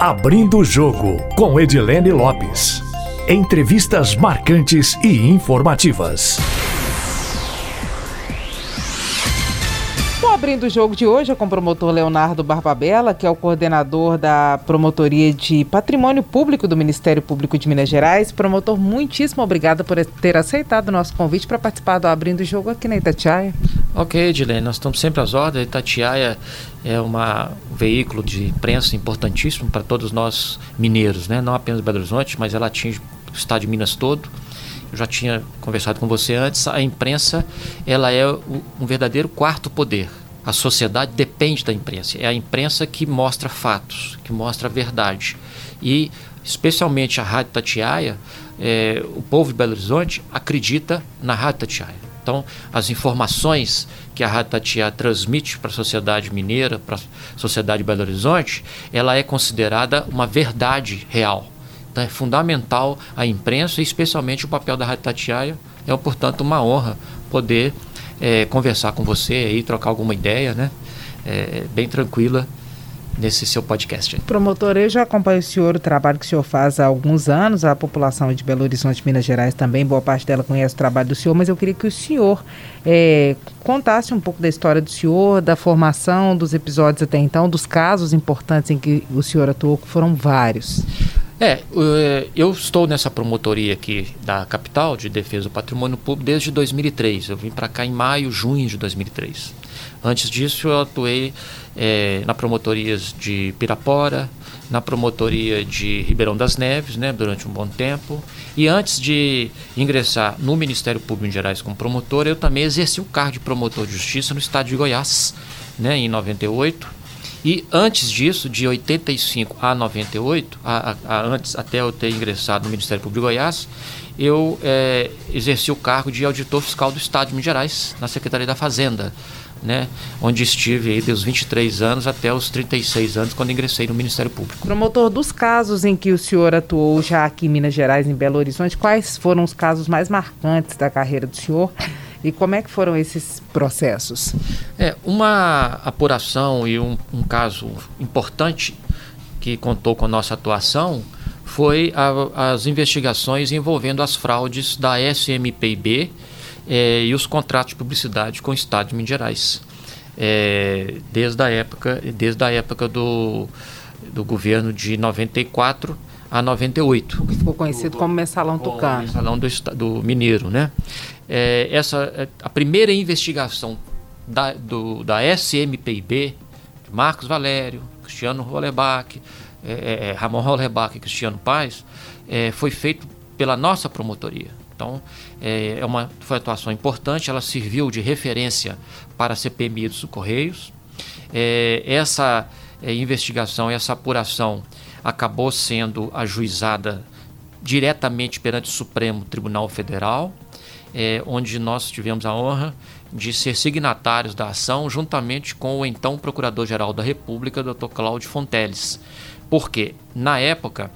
Abrindo o Jogo, com Edilene Lopes. Entrevistas marcantes e informativas. abrindo o jogo de hoje é com o promotor Leonardo Barbabella, que é o coordenador da Promotoria de Patrimônio Público do Ministério Público de Minas Gerais. Promotor, muitíssimo obrigado por ter aceitado o nosso convite para participar do Abrindo o Jogo aqui na Itatiaia. Ok, Edilene, nós estamos sempre às ordens. Itatiaia é uma, um veículo de imprensa importantíssimo para todos nós mineiros, né? não apenas Belo Horizonte, mas ela atinge o estado de Minas todo eu já tinha conversado com você antes, a imprensa ela é um verdadeiro quarto poder. A sociedade depende da imprensa. É a imprensa que mostra fatos, que mostra a verdade. E, especialmente a Rádio Tatiaia, é, o povo de Belo Horizonte acredita na Rádio Tatiaia. Então, as informações que a Rádio Tatiaia transmite para a sociedade mineira, para a sociedade de Belo Horizonte, ela é considerada uma verdade real. Então, é fundamental a imprensa e, especialmente, o papel da Rádio Tatiaia. É, portanto, uma honra poder é, conversar com você e trocar alguma ideia, né? É, bem tranquila nesse seu podcast. Promotor, eu já acompanho o senhor, o trabalho que o senhor faz há alguns anos, a população de Belo Horizonte, Minas Gerais também, boa parte dela conhece o trabalho do senhor, mas eu queria que o senhor é, contasse um pouco da história do senhor, da formação, dos episódios até então, dos casos importantes em que o senhor atuou, que foram vários. É, é, eu estou nessa promotoria aqui da capital de defesa do patrimônio público desde 2003. Eu vim para cá em maio, junho de 2003. Antes disso, eu atuei é, na promotorias de Pirapora, na promotoria de Ribeirão das Neves, né, durante um bom tempo. E antes de ingressar no Ministério Público em Gerais como promotor, eu também exerci o cargo de promotor de justiça no estado de Goiás, né, em 98 e antes disso, de 85 a 98, a, a, a, antes até eu ter ingressado no Ministério Público de Goiás, eu é, exerci o cargo de auditor fiscal do Estado de Minas Gerais, na Secretaria da Fazenda, né, onde estive aí dos 23 anos até os 36 anos, quando ingressei no Ministério Público. Promotor, dos casos em que o senhor atuou já aqui em Minas Gerais, em Belo Horizonte, quais foram os casos mais marcantes da carreira do senhor? E como é que foram esses processos? É, uma apuração e um, um caso importante que contou com a nossa atuação foi a, as investigações envolvendo as fraudes da SMPIB é, e os contratos de publicidade com o Estado de Minas Gerais. É, desde a época, desde a época do, do governo de 94 a 98. Que ficou conhecido como Mensalão Tucano. Mensalão do, do Mineiro, né? é, essa, é, a primeira investigação da, do, da SMPIB, de Marcos Valério, Cristiano Rollerbach, é, é, é, Ramon Rollerbach e Cristiano Paz, é, foi feito pela nossa promotoria. Então, é, é uma, foi uma atuação importante, ela serviu de referência para a CPMI dos Correios. essa investigação, essa apuração acabou sendo ajuizada diretamente perante o Supremo Tribunal Federal é, onde nós tivemos a honra de ser signatários da ação, juntamente com o então Procurador-Geral da República, Dr. Cláudio Fonteles. Porque, na época,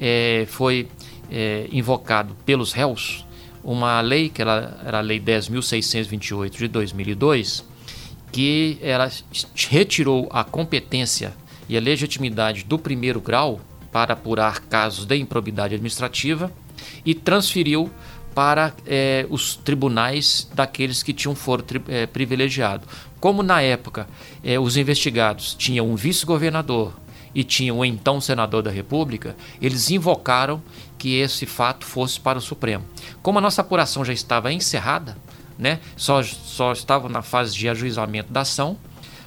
é, foi é, invocado pelos réus uma lei, que era, era a Lei 10.628 de 2002, que ela retirou a competência e a legitimidade do primeiro grau para apurar casos de improbidade administrativa e transferiu para é, os tribunais daqueles que tinham foro é, privilegiado. Como na época é, os investigados tinham um vice-governador e tinham um então senador da República, eles invocaram que esse fato fosse para o Supremo. Como a nossa apuração já estava encerrada, né, só, só estava na fase de ajuizamento da ação,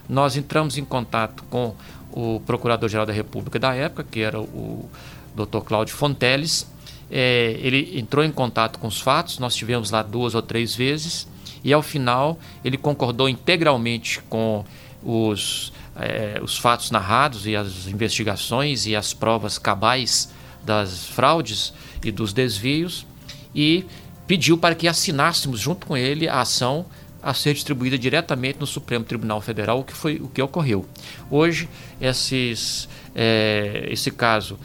nós entramos em contato com o Procurador-Geral da República da época, que era o Dr. Cláudio Fonteles, é, ele entrou em contato com os fatos, nós tivemos lá duas ou três vezes, e ao final ele concordou integralmente com os, é, os fatos narrados e as investigações e as provas cabais das fraudes e dos desvios e pediu para que assinássemos junto com ele a ação a ser distribuída diretamente no Supremo Tribunal Federal, o que foi o que ocorreu. Hoje, esses, é, esse caso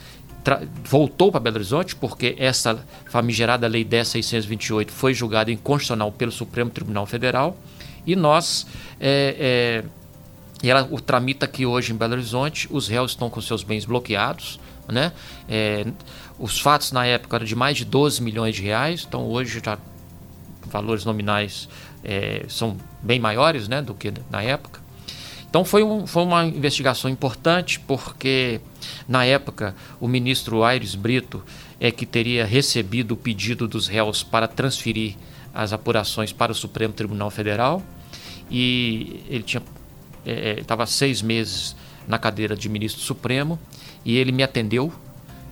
voltou para Belo Horizonte, porque essa famigerada Lei 10.628 foi julgada inconstitucional pelo Supremo Tribunal Federal, e nós é, é, ela o tramita aqui hoje em Belo Horizonte. Os réus estão com seus bens bloqueados. Né? É, os fatos na época eram de mais de 12 milhões de reais, então hoje já valores nominais é, são bem maiores né, do que na época. Então foi, um, foi uma investigação importante porque na época o ministro Aires Brito é que teria recebido o pedido dos réus para transferir as apurações para o Supremo Tribunal Federal e ele estava é, seis meses na cadeira de ministro supremo e ele me atendeu.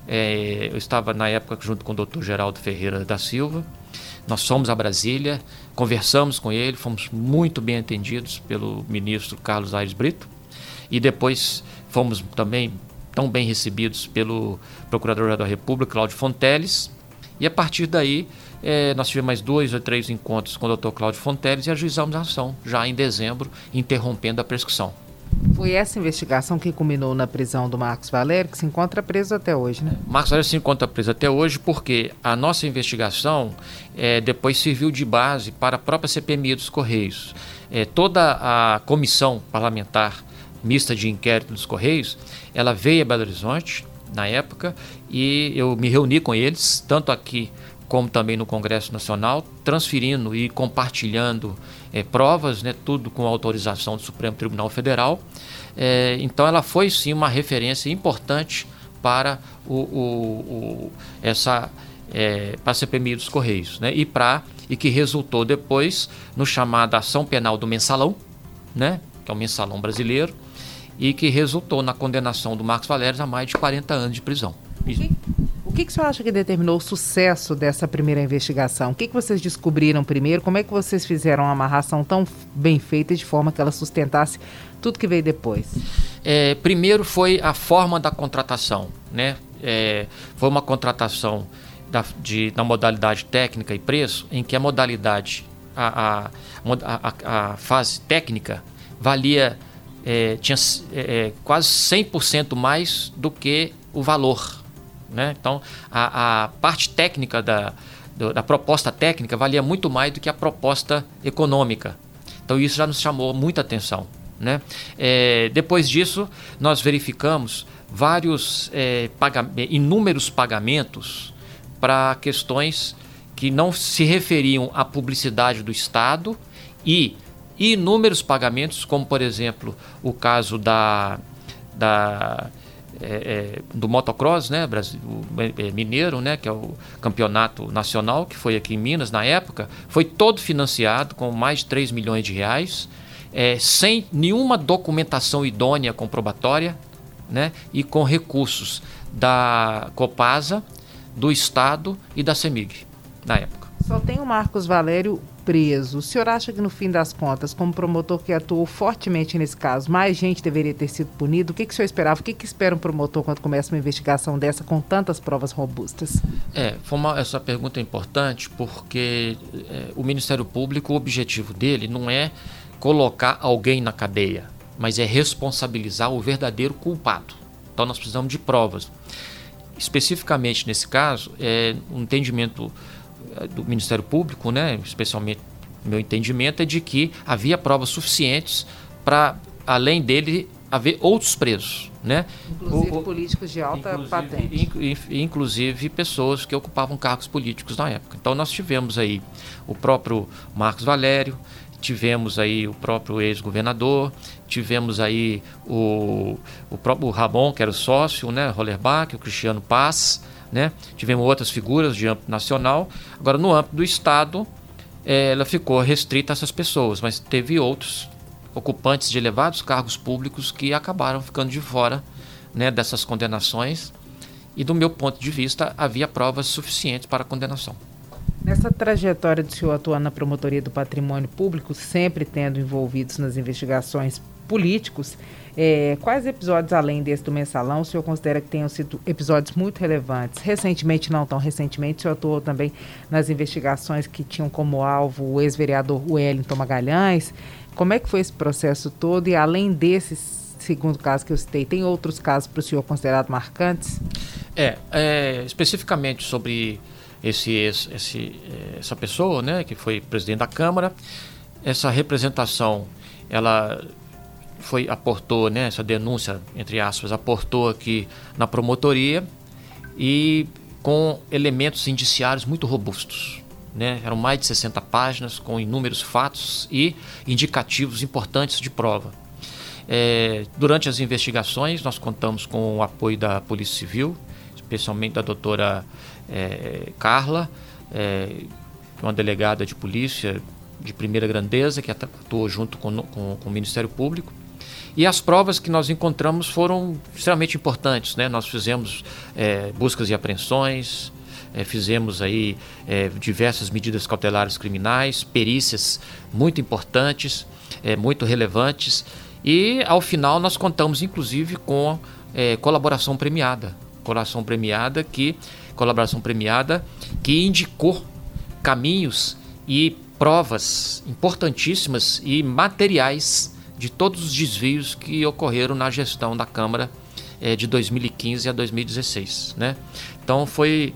É, eu estava na época junto com o Dr. Geraldo Ferreira da Silva. Nós fomos a Brasília, conversamos com ele, fomos muito bem atendidos pelo ministro Carlos Aires Brito e depois fomos também tão bem recebidos pelo Procurador da República, Cláudio Fonteles. E a partir daí, é, nós tivemos mais dois ou três encontros com o Dr. Cláudio Fonteles e ajuizamos a ação, já em dezembro, interrompendo a prescrição. Foi essa investigação que culminou na prisão do Marcos Valério, que se encontra preso até hoje, né? Marcos Valério se encontra preso até hoje porque a nossa investigação é, depois serviu de base para a própria CPMI dos Correios. É, toda a comissão parlamentar mista de inquérito dos Correios, ela veio a Belo Horizonte na época e eu me reuni com eles, tanto aqui como também no Congresso Nacional, transferindo e compartilhando é, provas, né, tudo com autorização do Supremo Tribunal Federal. É, então, ela foi sim uma referência importante para o, o, o essa é, para a CPMI dos Correios, né, e para e que resultou depois no chamado ação penal do mensalão, né, que é o mensalão brasileiro, e que resultou na condenação do Marcos Valério a mais de 40 anos de prisão. E que, que o senhor acha que determinou o sucesso dessa primeira investigação? O que, que vocês descobriram primeiro? Como é que vocês fizeram uma amarração tão bem feita de forma que ela sustentasse tudo que veio depois? É, primeiro foi a forma da contratação, né? É, foi uma contratação da, de, na modalidade técnica e preço, em que a modalidade, a, a, a, a fase técnica, valia, é, tinha é, é quase 100% mais do que o valor né? Então, a, a parte técnica da, do, da proposta técnica valia muito mais do que a proposta econômica. Então, isso já nos chamou muita atenção. Né? É, depois disso, nós verificamos vários é, inúmeros pagamentos para questões que não se referiam à publicidade do Estado e inúmeros pagamentos, como por exemplo o caso da, da é, é, do motocross, né, Brasil, é, mineiro, né, que é o campeonato nacional que foi aqui em Minas na época, foi todo financiado com mais de 3 milhões de reais, é, sem nenhuma documentação idônea comprobatória, né, e com recursos da Copasa, do Estado e da CEMIG na época. Só tem o Marcos Valério preso. O senhor acha que, no fim das contas, como promotor que atuou fortemente nesse caso, mais gente deveria ter sido punido? O que, que o senhor esperava? O que, que espera um promotor quando começa uma investigação dessa com tantas provas robustas? É, uma, essa pergunta é importante porque é, o Ministério Público, o objetivo dele não é colocar alguém na cadeia, mas é responsabilizar o verdadeiro culpado. Então nós precisamos de provas. Especificamente nesse caso, é um entendimento do Ministério Público, né, especialmente meu entendimento, é de que havia provas suficientes para, além dele, haver outros presos. Né? Inclusive o, políticos de alta inclusive, patente. inclusive pessoas que ocupavam cargos políticos na época. Então nós tivemos aí o próprio Marcos Valério, tivemos aí o próprio ex-governador, tivemos aí o, o próprio Ramon, que era o sócio, né, Rollerbach, o Cristiano Paz, né? Tivemos outras figuras de âmbito nacional. Agora, no âmbito do Estado, é, ela ficou restrita a essas pessoas, mas teve outros ocupantes de elevados cargos públicos que acabaram ficando de fora né, dessas condenações. E, do meu ponto de vista, havia provas suficientes para a condenação. Nessa trajetória do senhor atuando na promotoria do patrimônio público, sempre tendo envolvidos nas investigações políticos, é, quais episódios, além desse do mensalão, o senhor considera que tenham sido episódios muito relevantes? Recentemente, não tão recentemente, o senhor atuou também nas investigações que tinham como alvo o ex-vereador Wellington Magalhães. Como é que foi esse processo todo? E além desses segundo caso que eu citei, tem outros casos para o senhor considerado marcantes? É, é especificamente sobre esse, esse, essa pessoa, né, que foi presidente da Câmara, essa representação, ela foi aportou, né, essa denúncia entre aspas, aportou aqui na promotoria e com elementos indiciários muito robustos. Né? Eram mais de 60 páginas com inúmeros fatos e indicativos importantes de prova. É, durante as investigações, nós contamos com o apoio da Polícia Civil, especialmente da doutora é, Carla, é, uma delegada de polícia de primeira grandeza, que atuou junto com, com, com, o Ministério Público. E as provas que nós encontramos foram extremamente importantes. Né? Nós fizemos é, buscas e apreensões, é, fizemos aí é, diversas medidas cautelares criminais, perícias muito importantes, é, muito relevantes. E ao final nós contamos inclusive com é, colaboração premiada. Colaboração premiada que colaboração premiada que indicou caminhos e provas importantíssimas e materiais de todos os desvios que ocorreram na gestão da Câmara é, de 2015 a 2016. Né? Então foi,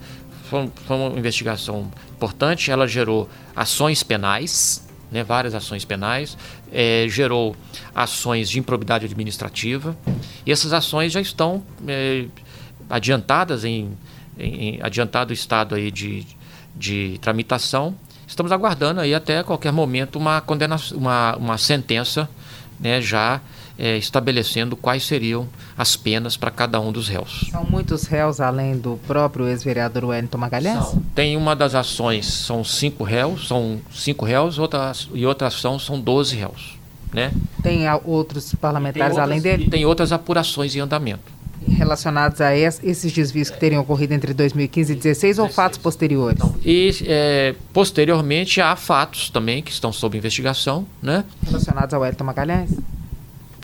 foi, foi, uma investigação importante, ela gerou ações penais, né, várias ações penais, é, gerou ações de improbidade administrativa e essas ações já estão é, adiantadas em, em, em, adiantado estado aí de, de tramitação. Estamos aguardando aí até qualquer momento uma condenação, uma, uma sentença né, já é, estabelecendo quais seriam as penas para cada um dos réus. São muitos réus além do próprio ex-vereador Wellington Magalhães? São. Tem uma das ações, são cinco réus, são cinco réus, outra, e outra ação são doze réus. Né? Tem outros parlamentares tem outras, além dele? Tem outras apurações em andamento. Relacionados a esses desvios que teriam ocorrido entre 2015 e 2016 ou fatos posteriores? Então, e é, posteriormente há fatos também que estão sob investigação, né? Relacionados ao Wellington Magalhães?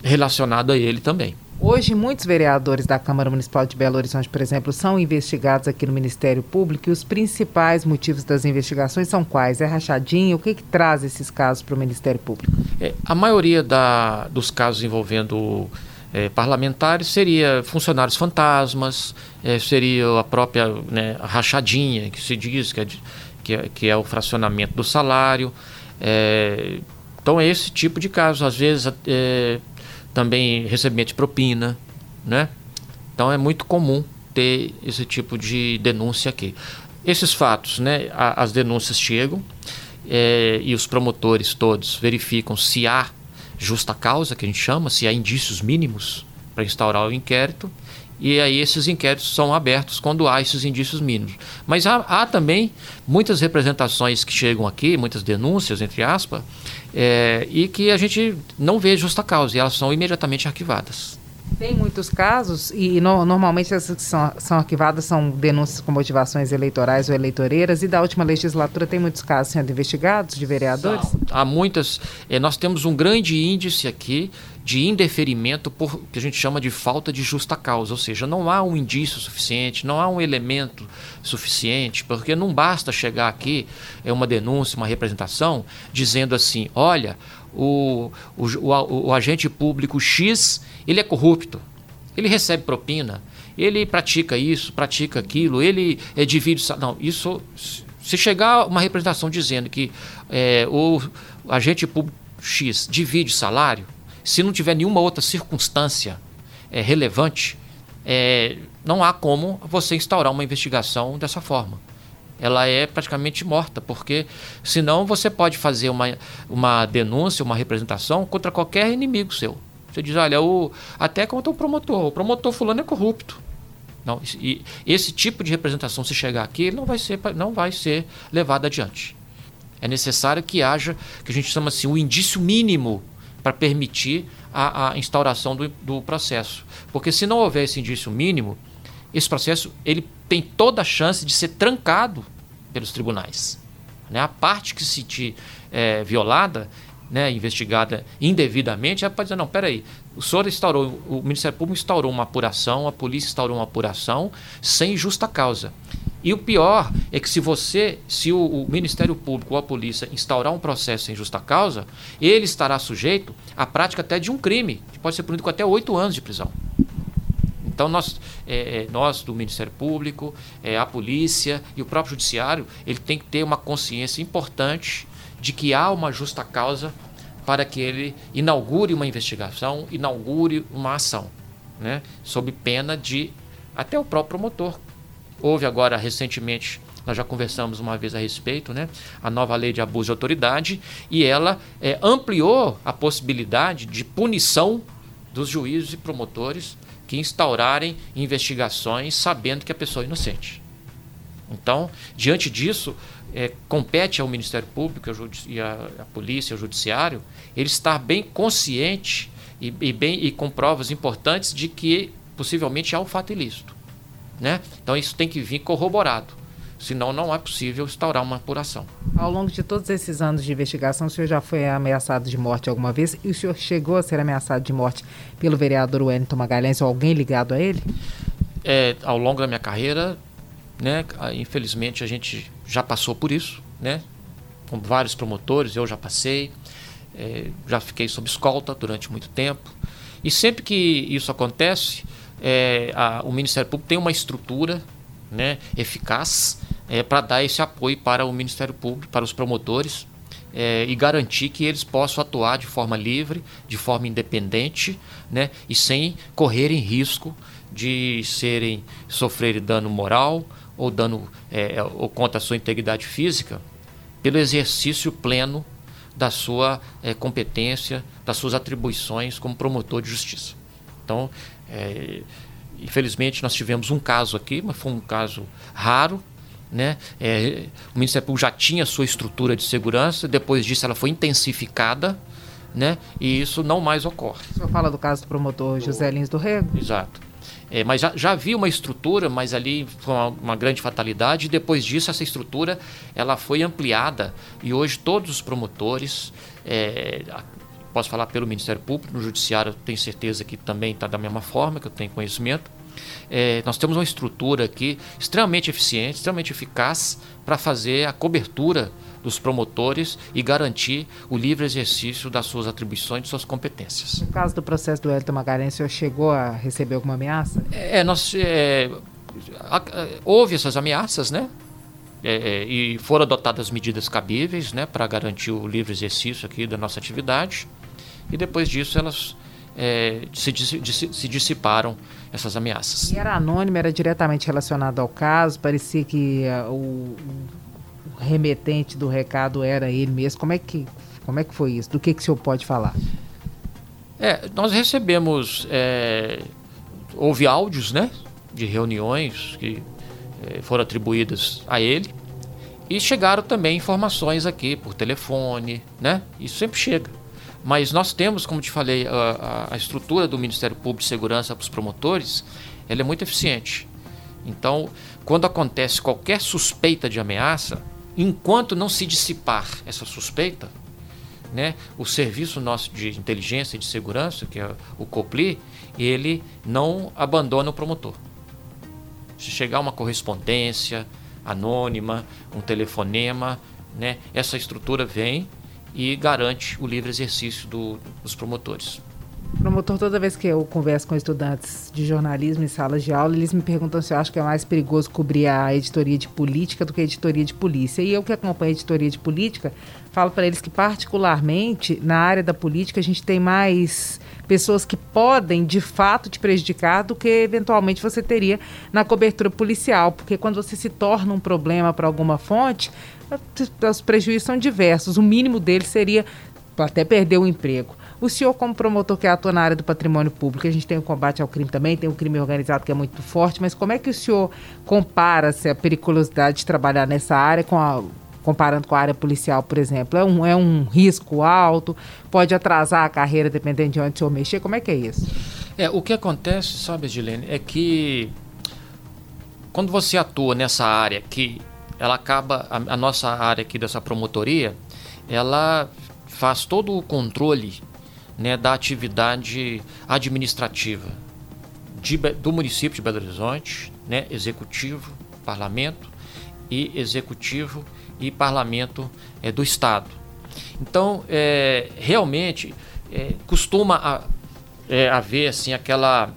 Relacionado a ele também. Hoje, muitos vereadores da Câmara Municipal de Belo Horizonte, por exemplo, são investigados aqui no Ministério Público e os principais motivos das investigações são quais? É rachadinha? O que, que traz esses casos para o Ministério Público? É, a maioria da, dos casos envolvendo é, parlamentares seria funcionários fantasmas, é, seria a própria né, rachadinha, que se diz que é, que é, que é o fracionamento do salário. É, então é esse tipo de caso. Às vezes é, também recebimento de propina, né? Então é muito comum ter esse tipo de denúncia aqui. Esses fatos, né, as denúncias chegam é, e os promotores todos verificam se há justa causa, que a gente chama, se há indícios mínimos para instaurar o inquérito, e aí esses inquéritos são abertos quando há esses indícios mínimos. Mas há, há também muitas representações que chegam aqui, muitas denúncias, entre aspas, é, e que a gente não vê justa causa, e elas são imediatamente arquivadas. Tem muitos casos, e no, normalmente essas que são, são, arquivadas são denúncias com motivações eleitorais ou eleitoreiras, e da última legislatura tem muitos casos sendo investigados de vereadores? Há muitas. É, nós temos um grande índice aqui de indeferimento por que a gente chama de falta de justa causa, ou seja, não há um indício suficiente, não há um elemento suficiente, porque não basta chegar aqui é uma denúncia, uma representação dizendo assim, olha, o, o, o, o agente público X ele é corrupto, ele recebe propina, ele pratica isso, pratica aquilo, ele é, divide. Não, isso. Se chegar uma representação dizendo que é, o agente público X divide salário, se não tiver nenhuma outra circunstância é, relevante, é, não há como você instaurar uma investigação dessa forma. Ela é praticamente morta, porque senão você pode fazer uma, uma denúncia, uma representação contra qualquer inimigo seu. Você diz, olha, o, até contra o promotor. O promotor fulano é corrupto. Não, e esse tipo de representação, se chegar aqui, não vai ser, não vai ser levado adiante. É necessário que haja, que a gente chama assim, o um indício mínimo para permitir a, a instauração do, do, processo. Porque se não houver esse indício mínimo, esse processo ele tem toda a chance de ser trancado pelos tribunais. Né? A parte que se sentir é, violada, né, investigada indevidamente, ela pode dizer, não, peraí, o senhor instaurou, o Ministério Público instaurou uma apuração, a polícia instaurou uma apuração sem justa causa. E o pior é que se você, se o, o, Ministério Público ou a polícia instaurar um processo sem justa causa, ele estará sujeito à prática até de um crime, que pode ser punido com até oito anos de prisão. Então nós, é, é, nós do Ministério Público, é, a polícia e o próprio judiciário, ele tem que ter uma consciência importante de que há uma justa causa para que ele inaugure uma investigação, inaugure uma ação, né? sob pena de até o próprio promotor. Houve agora recentemente, nós já conversamos uma vez a respeito, né? a nova lei de abuso de autoridade, e ela é, ampliou a possibilidade de punição dos juízes e promotores que instaurarem investigações sabendo que a pessoa é inocente. Então, diante disso, é, compete ao Ministério Público e a Polícia, ao Judiciário, ele estar bem consciente e, e, bem, e com provas importantes de que possivelmente há um fato ilícito. Né? Então isso tem que vir corroborado, senão não é possível instaurar uma apuração. Ao longo de todos esses anos de investigação, o senhor já foi ameaçado de morte alguma vez? E o senhor chegou a ser ameaçado de morte pelo vereador Wellington Magalhães ou alguém ligado a ele? É, ao longo da minha carreira, né, infelizmente a gente já passou por isso, né? Com vários promotores, eu já passei, é, já fiquei sob escolta durante muito tempo. E sempre que isso acontece, é, a, o Ministério Público tem uma estrutura né, eficaz é, para dar esse apoio para o Ministério Público, para os promotores, é, e garantir que eles possam atuar de forma livre, de forma independente, né, e sem correrem risco de serem sofrerem dano moral ou dano é, ou contra a sua integridade física pelo exercício pleno da sua é, competência, das suas atribuições como promotor de justiça. Então, é, infelizmente, nós tivemos um caso aqui, mas foi um caso raro. Né? É, o Ministério Público já tinha sua estrutura de segurança, depois disso ela foi intensificada, né? e isso não mais ocorre. O senhor fala do caso do promotor José Lins do Rego? Exato. É, mas já, já havia uma estrutura, mas ali foi uma, uma, grande fatalidade. E depois disso, essa estrutura ela foi ampliada e hoje todos os promotores, é, posso falar pelo Ministério Público, no Judiciário, tenho certeza que também está da mesma forma, que eu tenho conhecimento. É, nós temos uma estrutura aqui extremamente eficiente, extremamente eficaz para fazer a cobertura dos promotores e garantir o livre exercício das suas atribuições e suas competências. No caso do processo do Elton Magalhães, o senhor chegou a receber alguma ameaça? É, nós, é, a, a, houve essas ameaças, né? É, é, e foram adotadas medidas cabíveis né, para garantir o livre exercício aqui da nossa atividade. E depois disso elas é, se, se, dissiparam essas ameaças. E era anônimo, era diretamente relacionado ao caso, parecia que uh, o, remetente do recado era ele mesmo. Como é que, como é que foi isso? Do que, que o senhor pode falar? É, nós recebemos. É, houve áudios né, de reuniões que é, foram atribuídas a ele. E chegaram também informações aqui por telefone, né? Isso sempre chega. Mas nós temos, como te falei, a, a estrutura do Ministério Público de Segurança para os promotores, ela é muito eficiente. Então, quando acontece qualquer suspeita de ameaça, enquanto não se dissipar essa suspeita, né, o serviço nosso de inteligência e de segurança, que é o COPLI, ele não abandona o promotor. Se chegar uma correspondência anônima, um telefonema, né, essa estrutura vem e garante o livre exercício do, dos promotores. Promotor, toda vez que eu converso com estudantes de jornalismo em salas de aula, eles me perguntam se eu acho que é mais perigoso cobrir a editoria de política do que a editoria de polícia. E eu que acompanho a editoria de política, falo para eles que, particularmente, na área da política, a gente tem mais pessoas que podem, de fato, te prejudicar do que, eventualmente, você teria na cobertura policial. Porque quando você se torna um problema para alguma fonte, os prejuízos são diversos. O mínimo deles seria até perder o emprego. O senhor, como promotor que atua na área do patrimônio público, a gente tem o combate ao crime também, tem o crime organizado que é muito forte, mas como é que o senhor compara -se a periculosidade de trabalhar nessa área com a comparando com a área policial, por exemplo? É um, é um risco alto? Pode atrasar a carreira dependendo de onde o senhor mexer? Como é que é isso? É, o que acontece, sabe, Gilene, é que quando você atua nessa área que ela acaba, a, a nossa área aqui dessa promotoria, ela faz todo o controle né, da atividade administrativa de, do município de Belo Horizonte, né, executivo, parlamento e executivo e parlamento é, do estado. Então, é, realmente é, costuma a, haver assim aquela,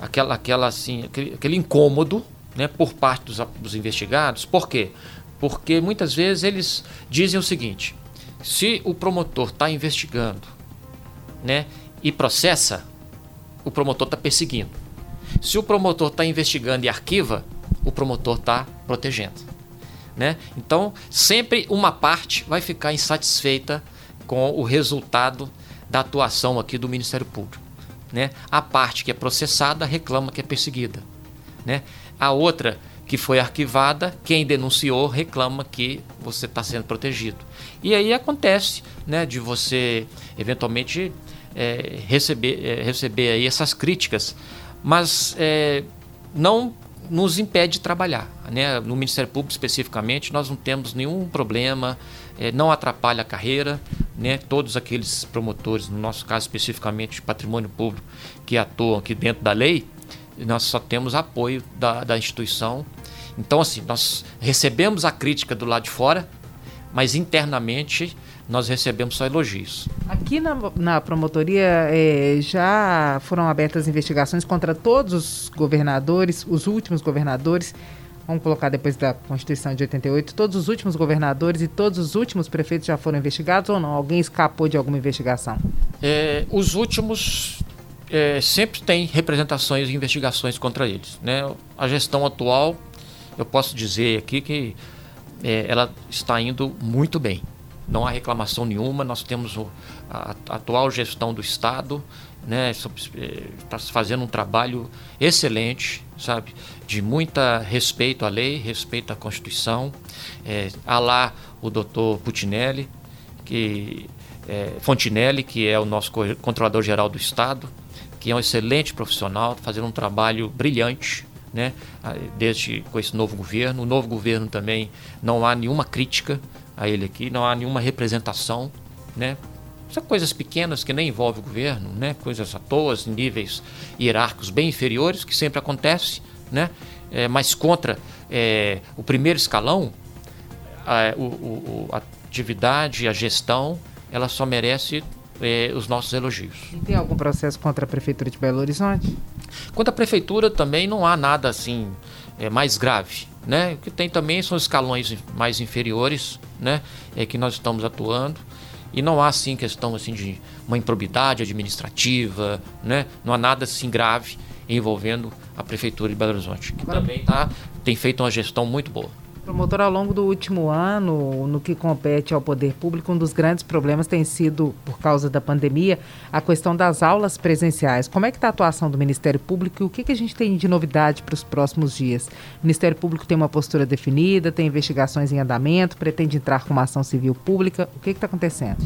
aquela, aquela assim, aquele, aquele incômodo, né, por parte dos, dos investigados. Por quê? Porque muitas vezes eles dizem o seguinte: se o promotor está investigando né, e processa, o promotor está perseguindo. Se o promotor está investigando e arquiva, o promotor está protegendo. Né? Então, sempre uma parte vai ficar insatisfeita com o resultado da atuação aqui do Ministério Público. Né? A parte que é processada reclama que é perseguida. Né? A outra que foi arquivada, quem denunciou reclama que você está sendo protegido. E aí acontece né, de você eventualmente é, receber, é, receber aí essas críticas, mas é, não nos impede de trabalhar. Né? No Ministério Público, especificamente, nós não temos nenhum problema, é, não atrapalha a carreira. Né? Todos aqueles promotores, no nosso caso especificamente de patrimônio público, que atuam aqui dentro da lei, nós só temos apoio da, da instituição. Então, assim, nós recebemos a crítica do lado de fora, mas internamente nós recebemos só elogios. Aqui na, na promotoria é, já foram abertas investigações contra todos os governadores, os últimos governadores, vamos colocar depois da Constituição de 88, todos os últimos governadores e todos os últimos prefeitos já foram investigados ou não? Alguém escapou de alguma investigação? É, os últimos é, sempre tem representações e investigações contra eles. Né? A gestão atual, eu posso dizer aqui que é, ela está indo muito bem não há reclamação nenhuma. Nós temos a, a atual gestão do Estado, né, está fazendo um trabalho excelente, sabe, de muita respeito à lei, respeito à Constituição. É, há lá o doutor Putinelli, que é, Fontinelli, que é o nosso controlador geral do Estado, que é um excelente profissional, fazendo um trabalho brilhante, né, desde com esse novo governo. O novo governo também não há nenhuma crítica a ele aqui, não há nenhuma representação, né? São coisas pequenas que nem envolvem o governo, né? Coisas à toa, níveis hierárquicos bem inferiores, que sempre acontece, né? É, mas contra é, o primeiro escalão, a, o, a atividade, a gestão, ela só merece é, os nossos elogios. E tem algum processo contra a Prefeitura de Belo Horizonte? Quanto à Prefeitura, também não há nada assim é, mais grave. Né? O que tem também são escalões mais inferiores, né? É que nós estamos atuando e não há assim questão assim de uma improbidade administrativa, né? Não há nada assim grave envolvendo a prefeitura de Belo Horizonte, que também tá, tem feito uma gestão muito boa. Promotor, ao longo do último ano, no que compete ao poder público, um dos grandes problemas tem sido, por causa da pandemia, a questão das aulas presenciais. Como é que está a atuação do Ministério Público e o que, que a gente tem de novidade para os próximos dias? O Ministério Público tem uma postura definida, tem investigações em andamento, pretende entrar com uma ação civil pública. O que está acontecendo?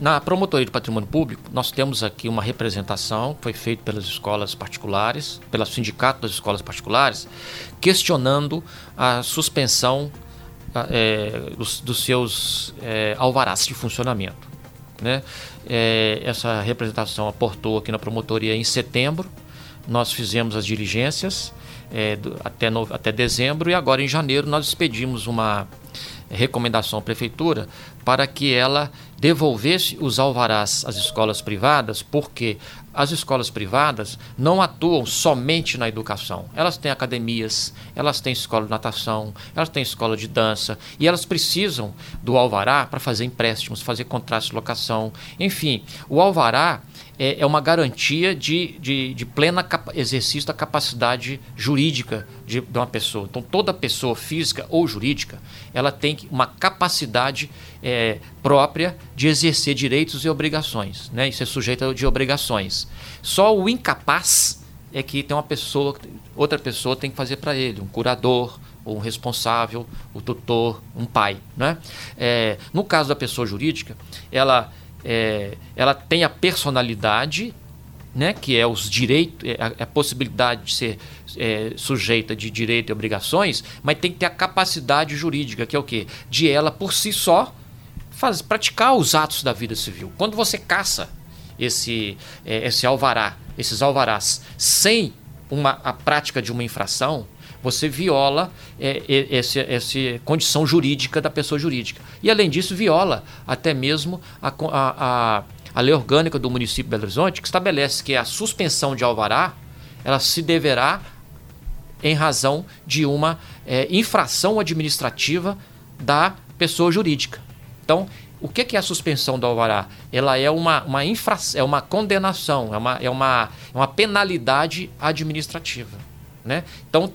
Na Promotoria de Patrimônio Público, nós temos aqui uma representação que foi feita pelas escolas particulares, pelo sindicato das escolas particulares, questionando a suspensão é, dos, dos, seus é, alvarás de funcionamento. Né? É, essa representação aportou aqui na promotoria em setembro, nós fizemos as diligências é, do, até, no, até dezembro e agora em janeiro nós expedimos uma recomendação à prefeitura para que ela devolvesse os alvarás às escolas privadas, porque as escolas privadas não atuam somente na educação. Elas têm academias, elas têm escola de natação, elas têm escola de dança e elas precisam do alvará para fazer empréstimos, fazer contratos de locação. Enfim, o alvará é, é uma garantia de, de, de plena exercício da capacidade jurídica de, de, uma pessoa. Então, toda pessoa física ou jurídica, ela tem uma capacidade é, própria de exercer direitos e obrigações, né? e ser sujeita de obrigações. Só o incapaz é que tem uma pessoa, outra pessoa tem que fazer para ele, um curador, ou um responsável, o tutor, um pai. Né? É, no caso da pessoa jurídica, ela é, ela tem a personalidade, né, que é os direitos, é, a, a possibilidade de ser é, sujeita de direito e obrigações, mas tem que ter a capacidade jurídica, que é o quê? De ela por si só faz, praticar os atos da vida civil. Quando você caça esse, é, esse alvará, esses alvarás, sem uma, a prática de uma infração, você viola é, essa condição jurídica da pessoa jurídica. E, além disso, viola até mesmo a, a, a lei orgânica do município de Belo Horizonte, que estabelece que a suspensão de alvará ela se deverá em razão de uma é, infração administrativa da pessoa jurídica. Então, o que, é a suspensão do alvará? Ela é uma, uma, infra, é uma condenação, é uma, é, uma, é uma penalidade administrativa. Né? Então,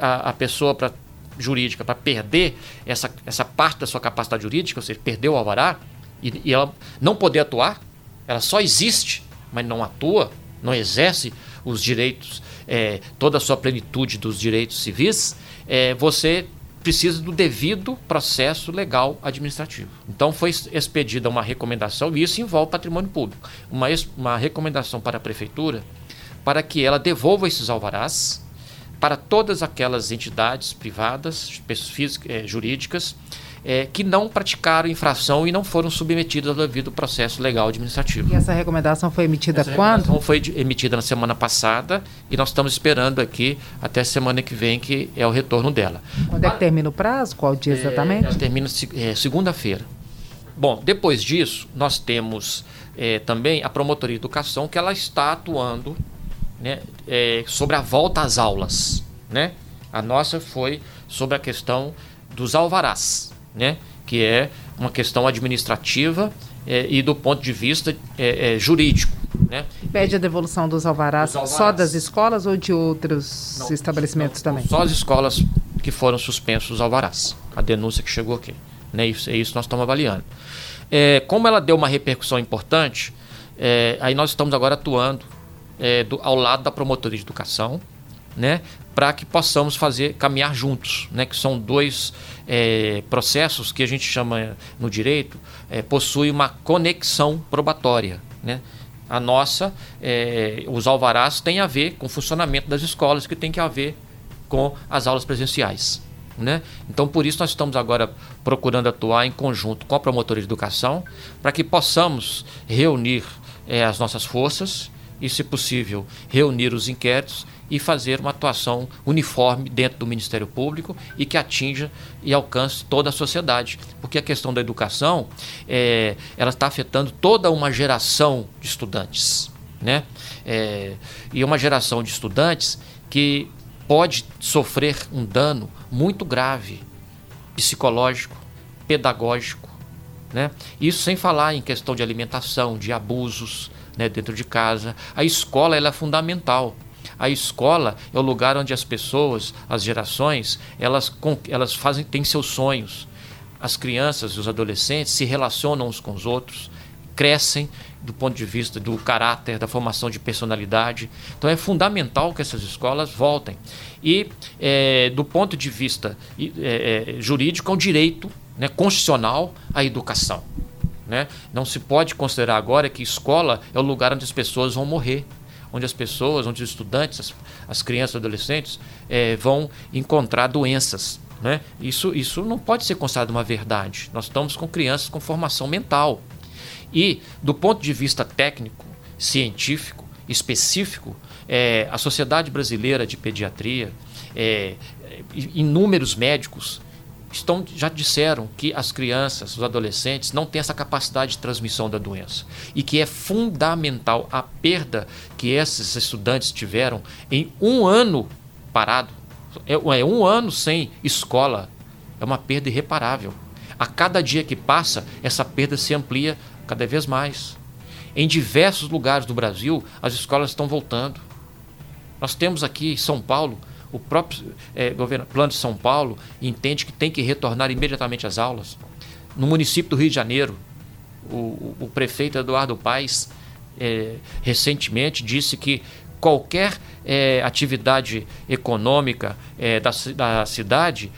a, a pessoa pra, jurídica, para perder essa, essa parte da sua capacidade jurídica, ou seja, perder o alvará, e, e ela não poder atuar, ela só existe, mas não atua, não exerce os direitos, é, toda a sua plenitude dos direitos civis, é, você precisa do devido processo legal administrativo. Então foi expedida uma recomendação, e isso envolve patrimônio público, uma, uma recomendação para a prefeitura para que ela devolva esses alvarás para todas aquelas entidades privadas, físicas, é, jurídicas, é, que não praticaram infração e não foram submetidas ao devido processo legal administrativo. E essa recomendação foi emitida essa quando? Foi emitida na semana passada e nós estamos esperando aqui até semana que vem, que é o retorno dela. Quando é que termina o prazo? Qual dia é, exatamente? É, termina é, segunda-feira. Bom, depois disso, nós temos é, também a Promotoria de Educação, que ela está atuando né, é, sobre a volta às aulas. Né? A nossa foi sobre a questão dos alvarás né? que é uma questão administrativa é, e do ponto de vista é, é, jurídico. Né? Pede a devolução dos alvarás, dos alvarás, só das escolas ou de outros não, estabelecimentos não, também? Só as escolas que foram suspensos os alvarás. A denúncia que chegou aqui. Né? Isso, é isso que nós estamos avaliando. É, como ela deu uma repercussão importante, é, aí nós estamos agora atuando é, do, ao lado da promotoria de educação, né, para que possamos fazer caminhar juntos, né, que são dois é, processos que a gente chama no direito é, possui uma conexão probatória, né? A nossa, é, os alvarás têm a ver com o funcionamento das escolas, que tem que ver com as aulas presenciais. Né? Então, por isso, nós estamos agora procurando atuar em conjunto com a promotoria de educação para que possamos reunir é, as nossas forças e, se possível, reunir os inquéritos e fazer uma atuação uniforme dentro do Ministério Público e que atinja e alcance toda a sociedade. Porque a questão da educação, é, ela está afetando toda uma geração de estudantes. Né? É, e uma geração de estudantes que pode sofrer um dano muito grave, psicológico, pedagógico. Né? Isso sem falar em questão de alimentação, de abusos né, dentro de casa. A escola é fundamental. A escola é o lugar onde as pessoas, as gerações, elas, elas fazem, têm seus sonhos. As crianças e os adolescentes se relacionam uns com os outros, crescem do ponto de vista do caráter, da formação de personalidade. Então é fundamental que essas escolas voltem. E é, do ponto de vista é, é, jurídico, é um direito né, constitucional à educação. Né? Não se pode considerar agora que escola é o lugar onde as pessoas vão morrer onde as pessoas, onde os estudantes, as, as crianças adolescentes é, vão encontrar doenças. Né? Isso, isso não pode ser considerado uma verdade. Nós estamos com crianças com formação mental. E, do ponto de vista técnico, científico, específico, é, a Sociedade Brasileira de Pediatria, é, inúmeros médicos estão, já disseram que as crianças, os adolescentes, não têm essa capacidade de transmissão da doença. E que é fundamental a perda que esses estudantes tiveram em um ano parado. É, é um ano sem escola. É uma perda irreparável. A cada dia que passa, essa perda se amplia cada vez mais. Em diversos lugares do Brasil, as escolas estão voltando. Nós temos aqui em São Paulo o próprio é, governo, plano de São Paulo entende que tem que retornar imediatamente às aulas. No município do Rio de Janeiro, o, o, prefeito Eduardo Paes é, recentemente disse que qualquer é, atividade econômica é, da, da cidade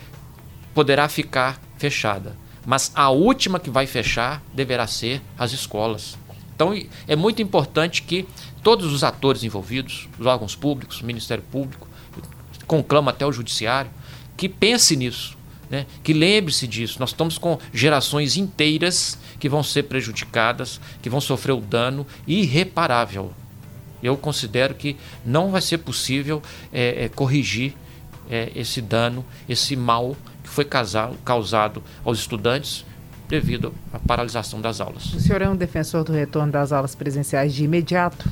poderá ficar fechada. Mas a última que vai fechar deverá ser as escolas. Então é muito importante que todos os atores envolvidos, os órgãos públicos, o Ministério Público, conclama até o judiciário, que pense nisso, né? que lembre-se disso. Nós estamos com gerações inteiras que vão ser prejudicadas, que vão sofrer o dano irreparável. Eu considero que não vai ser possível é, é, corrigir é, esse dano, esse mal que foi causado, causado aos estudantes devido à paralisação das aulas. O senhor é um defensor do retorno das aulas presenciais de imediato?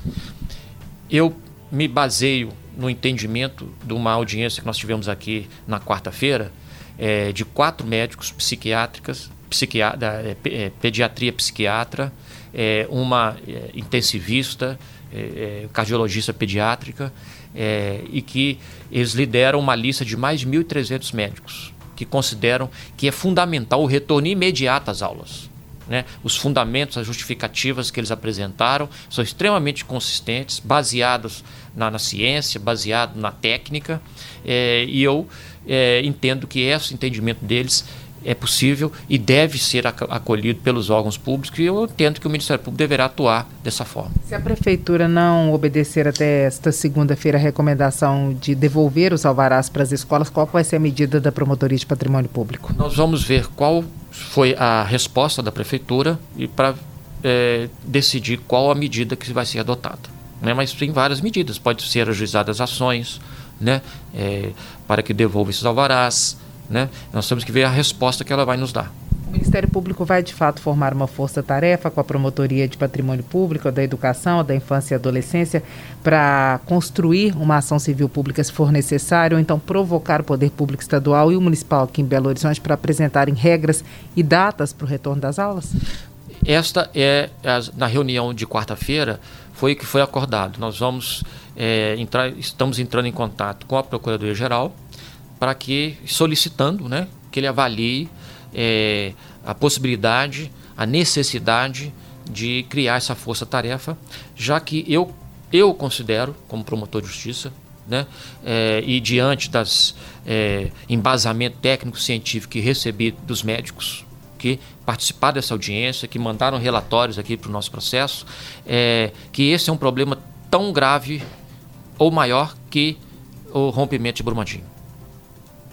Eu me baseio no entendimento de uma audiência que nós tivemos aqui na quarta-feira, é, de quatro médicos psiquiátricas, psiquiatra, é, é, pediatria psiquiatra, é, uma é, intensivista, é, cardiologista pediátrica, e que eles lideram uma lista de mais de 1.300 médicos que consideram que é fundamental o retorno imediato às aulas. Né? Os fundamentos, as justificativas que eles apresentaram são extremamente consistentes, baseados na, na ciência, baseados na técnica, é, e eu é, entendo que esse entendimento deles é possível e deve ser acolhido pelos órgãos públicos e eu entendo que o Ministério Público deverá atuar dessa forma. Se a Prefeitura não obedecer até esta segunda-feira a recomendação de devolver os alvarás para as escolas, qual vai ser a medida da Promotoria de Patrimônio Público? Nós vamos ver qual foi a resposta da Prefeitura e para é, decidir qual a medida que vai ser adotada. Né? Mas tem várias medidas, pode ser ajuizadas ações né? É, para que devolva esses alvarás, né? Nós temos que ver a resposta que ela vai nos dar. O Ministério Público vai de fato formar uma força-tarefa com a Promotoria de Patrimônio Público, da Educação, da Infância e Adolescência, para construir uma ação civil pública se for necessário, ou então provocar o Poder Público Estadual e o Municipal aqui em Belo Horizonte para apresentarem regras e datas para o retorno das aulas? Esta é, na reunião de quarta-feira, foi o que foi acordado. Nós vamos é, entrar, estamos entrando em contato com a Procuradoria-Geral para que, solicitando né, que ele avalie é, a possibilidade, a necessidade de criar essa força-tarefa, já que eu, eu considero, como promotor de justiça, né, é, e diante das é, embasamento técnico científico que recebi dos médicos que participaram dessa audiência, que mandaram relatórios aqui para o nosso processo, é, que esse é um problema tão grave ou maior que o rompimento de Brumadinho.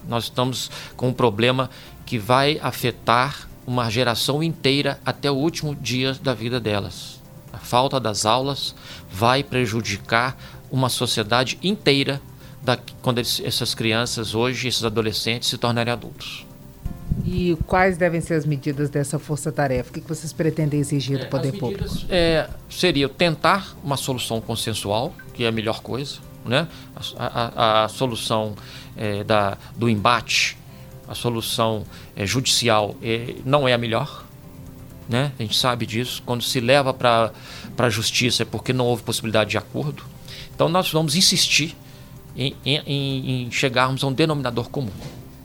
Nós estamos com um problema que vai afetar uma geração inteira até o último dia da vida delas. A falta das aulas vai prejudicar uma sociedade inteira da, quando eles, essas crianças hoje, esses adolescentes se tornarem adultos. E quais devem ser as medidas dessa força-tarefa? O que vocês pretendem exigir do é, Poder Público? É, seria tentar uma solução consensual, que é a melhor coisa, né? a, a, a solução é, da, do embate, a solução é, judicial é, não é a melhor. Né? A gente sabe disso. Quando se leva para a justiça é porque não houve possibilidade de acordo. Então nós vamos insistir em, em, em chegarmos a um denominador comum.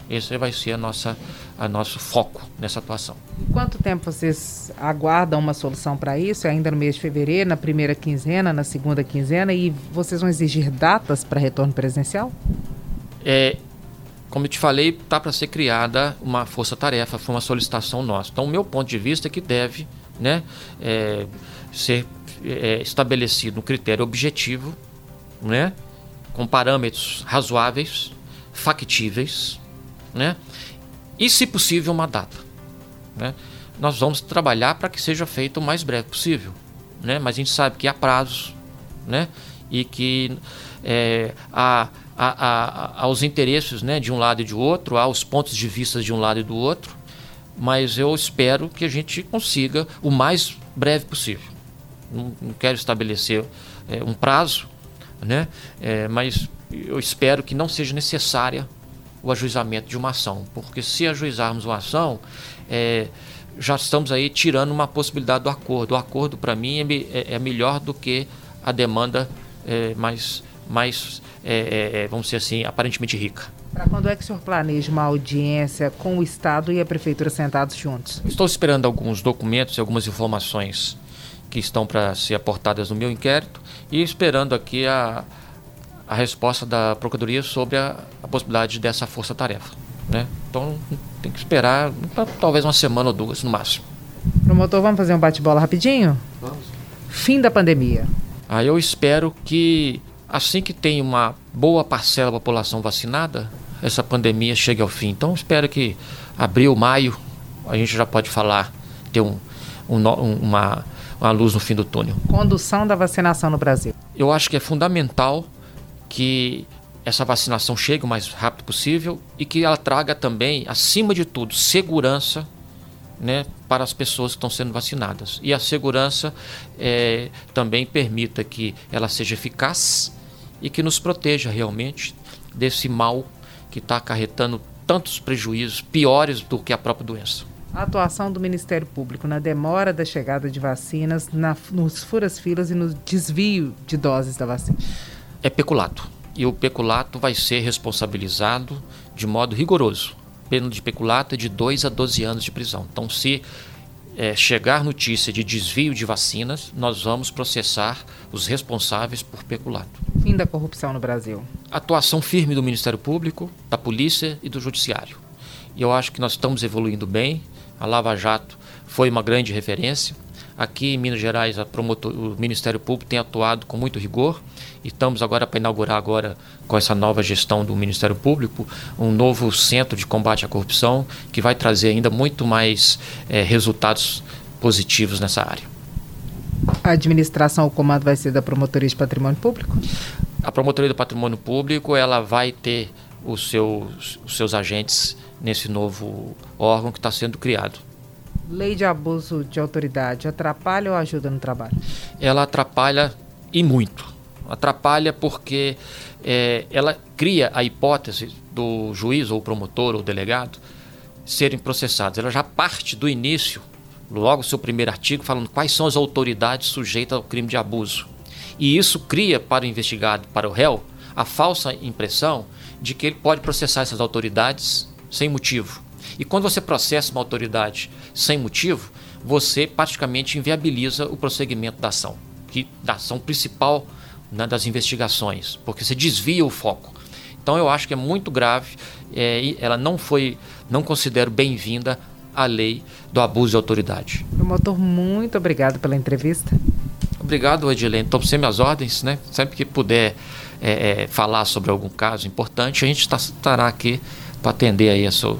Esse vai ser a nossa, a nosso foco nessa atuação. Quanto tempo vocês aguardam uma solução para isso? É ainda no mês de fevereiro, na primeira quinzena, na segunda quinzena? E vocês vão exigir datas para retorno presencial? É, como eu te falei, está para ser criada uma força-tarefa, foi uma solicitação nossa. Então, o meu ponto de vista é que deve né, é, ser é, estabelecido um critério objetivo, né, com parâmetros razoáveis, factíveis, né, e, se possível, uma data. Né. Nós vamos trabalhar para que seja feito o mais breve possível, né, mas a gente sabe que há prazos né, e que é, há a, a, aos interesses né, de um lado e de outro, aos pontos de vista de um lado e do outro, mas eu espero que a gente consiga o mais breve possível. Não, não quero estabelecer é, um prazo, né, é, mas eu espero que não seja necessária o ajuizamento de uma ação, porque se ajuizarmos uma ação, é, já estamos aí tirando uma possibilidade do acordo. O acordo, para mim, é, é, é, melhor do que a demanda é, mais mais, é, é, vamos dizer assim, aparentemente rica. Para quando é que o senhor planeja uma audiência com o Estado e a Prefeitura sentados juntos? Estou esperando alguns documentos e algumas informações que estão para ser aportadas no meu inquérito e esperando aqui a, a resposta da Procuradoria sobre a, a possibilidade dessa força-tarefa. Né? Então tem que esperar talvez uma semana ou duas no máximo. Promotor, vamos fazer um bate-bola rapidinho? Vamos. Fim da pandemia. Ah, eu espero que assim que tem uma boa parcela da população vacinada, essa pandemia chegue ao fim. Então, espero que abril, maio, a gente já pode falar, ter um, um, uma, uma luz no fim do túnel. Condução da vacinação no Brasil. Eu acho que é fundamental que essa vacinação chegue o mais rápido possível e que ela traga também, acima de tudo, segurança né, para as pessoas que estão sendo vacinadas. E a segurança é, também permita que ela seja eficaz e que nos proteja realmente desse mal que está acarretando tantos prejuízos piores do que a própria doença. A atuação do Ministério Público na demora da chegada de vacinas, na, nos furas-filas e no desvio de doses da vacina? É peculato. E o peculato vai ser responsabilizado de modo rigoroso. Pena de peculato é de 2 a 12 anos de prisão. Então, se é, chegar notícia de desvio de vacinas, nós vamos processar os responsáveis por peculato. Fim da corrupção no Brasil. Atuação firme do Ministério Público, da Polícia e do Judiciário. E eu acho que nós estamos evoluindo bem. A Lava Jato foi uma grande referência. Aqui em Minas Gerais, promotor, o Ministério Público tem atuado com muito rigor e estamos agora para inaugurar agora com essa nova gestão do Ministério Público um novo centro de combate à corrupção que vai trazer ainda muito mais é, resultados positivos nessa área. A administração, o comando vai ser da Promotoria de Patrimônio Público? A Promotoria do Patrimônio Público ela vai ter os seus, os seus agentes nesse novo órgão que está sendo criado. Lei de abuso de autoridade atrapalha ou ajuda no trabalho? Ela atrapalha e muito. Atrapalha porque é, ela cria a hipótese do juiz ou promotor ou delegado serem processados. Ela já parte do início, logo seu primeiro artigo, falando quais são as autoridades sujeitas ao crime de abuso. E isso cria para o investigado, para o réu, a falsa impressão de que ele pode processar essas autoridades sem motivo. E quando você processa uma autoridade sem motivo, você praticamente inviabiliza o prosseguimento da ação, que, da ação principal né, das investigações, porque você desvia o foco. Então eu acho que é muito grave, é, ela não foi, não considero bem-vinda a lei do abuso de autoridade. Promotor, muito obrigado pela entrevista. Obrigado, Edilene. Estou sempre às ordens, né? Sempre que puder é, é, falar sobre algum caso importante, a gente tá, estará aqui para atender aí a seu,